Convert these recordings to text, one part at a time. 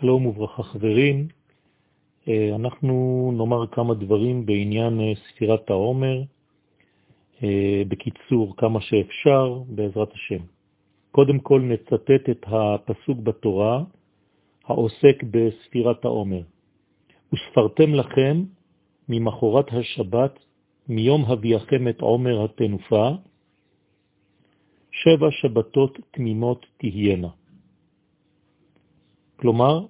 שלום וברכה חברים, אה, אנחנו נאמר כמה דברים בעניין אה, ספירת העומר, אה, בקיצור כמה שאפשר בעזרת השם. קודם כל נצטט את הפסוק בתורה העוסק בספירת העומר. וספרתם לכם ממחורת השבת, מיום הביאכם את עומר התנופה, שבע שבתות תמימות תהיינה. כלומר,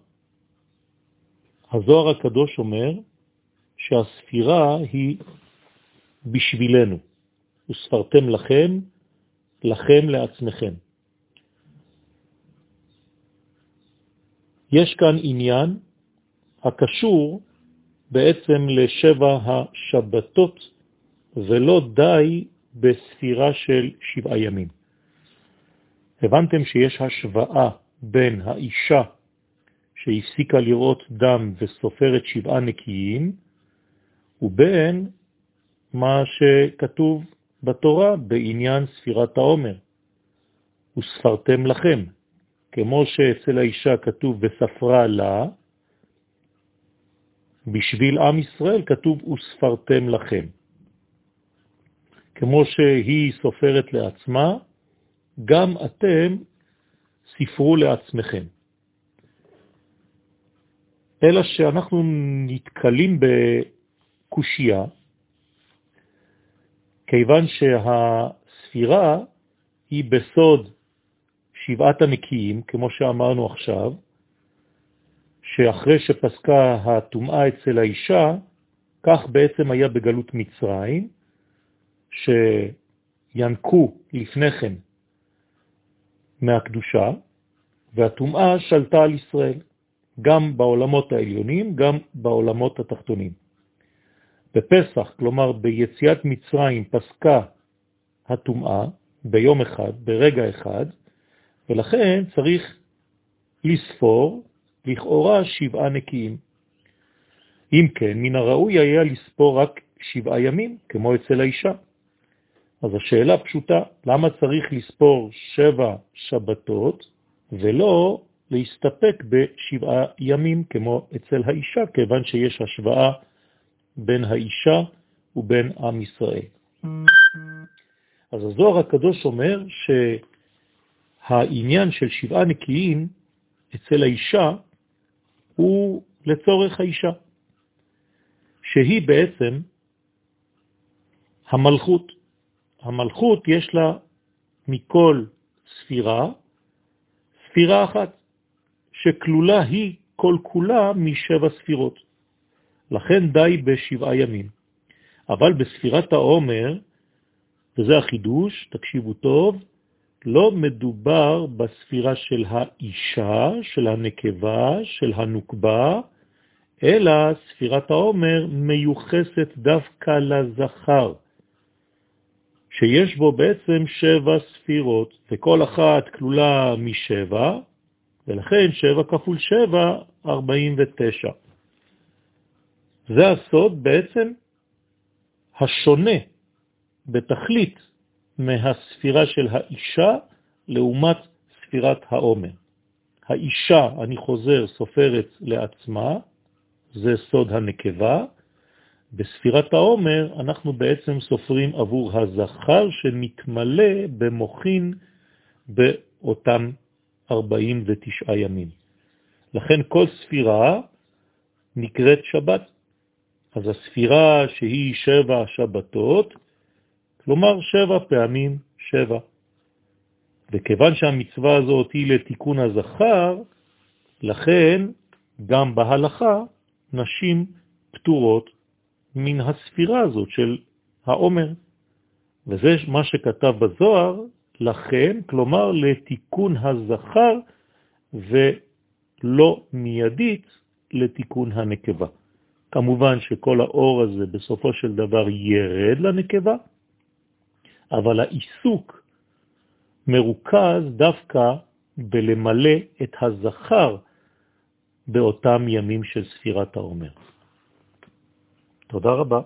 הזוהר הקדוש אומר שהספירה היא בשבילנו, וספרתם לכם, לכם לעצמכם. יש כאן עניין הקשור בעצם לשבע השבתות, ולא די בספירה של שבעה ימים. הבנתם שיש השוואה בין האישה שהפסיקה לראות דם וסופרת שבעה נקיים, ובין מה שכתוב בתורה בעניין ספירת העומר. וספרתם לכם, כמו שאצל האישה כתוב וספרה לה, בשביל עם ישראל כתוב וספרתם לכם. כמו שהיא סופרת לעצמה, גם אתם ספרו לעצמכם. אלא שאנחנו נתקלים בקושייה, כיוון שהספירה היא בסוד שבעת הנקיים, כמו שאמרנו עכשיו, שאחרי שפסקה הטומאה אצל האישה, כך בעצם היה בגלות מצרים, שינקו לפני כן מהקדושה, והטומאה שלטה על ישראל. גם בעולמות העליונים, גם בעולמות התחתונים. בפסח, כלומר ביציאת מצרים, פסקה הטומאה ביום אחד, ברגע אחד, ולכן צריך לספור לכאורה שבעה נקיים. אם כן, מן הראוי היה לספור רק שבעה ימים, כמו אצל האישה. אז השאלה פשוטה, למה צריך לספור שבע שבתות ולא להסתפק בשבעה ימים כמו אצל האישה, כיוון שיש השוואה בין האישה ובין עם ישראל. אז הזוהר הקדוש אומר שהעניין של שבעה נקיים אצל האישה הוא לצורך האישה, שהיא בעצם המלכות. המלכות יש לה מכל ספירה, ספירה אחת. שכלולה היא כל כולה משבע ספירות. לכן די בשבעה ימים. אבל בספירת העומר, וזה החידוש, תקשיבו טוב, לא מדובר בספירה של האישה, של הנקבה, של הנוקבה, אלא ספירת העומר מיוחסת דווקא לזכר, שיש בו בעצם שבע ספירות, וכל אחת כלולה משבע, ולכן 7 כפול 7, 49. זה הסוד בעצם השונה בתכלית מהספירה של האישה לעומת ספירת העומר. האישה, אני חוזר, סופרת לעצמה, זה סוד הנקבה. בספירת העומר אנחנו בעצם סופרים עבור הזכר שמתמלא במוחין באותם 49 ימים. לכן כל ספירה נקראת שבת. אז הספירה שהיא שבע שבתות, כלומר שבע פעמים שבע. וכיוון שהמצווה הזאת היא לתיקון הזכר, לכן גם בהלכה נשים פטורות מן הספירה הזאת של העומר. וזה מה שכתב בזוהר, לכן, כלומר לתיקון הזכר ולא מיידית לתיקון הנקבה. כמובן שכל האור הזה בסופו של דבר ירד לנקבה, אבל העיסוק מרוכז דווקא בלמלא את הזכר באותם ימים של ספירת העומר. תודה רבה.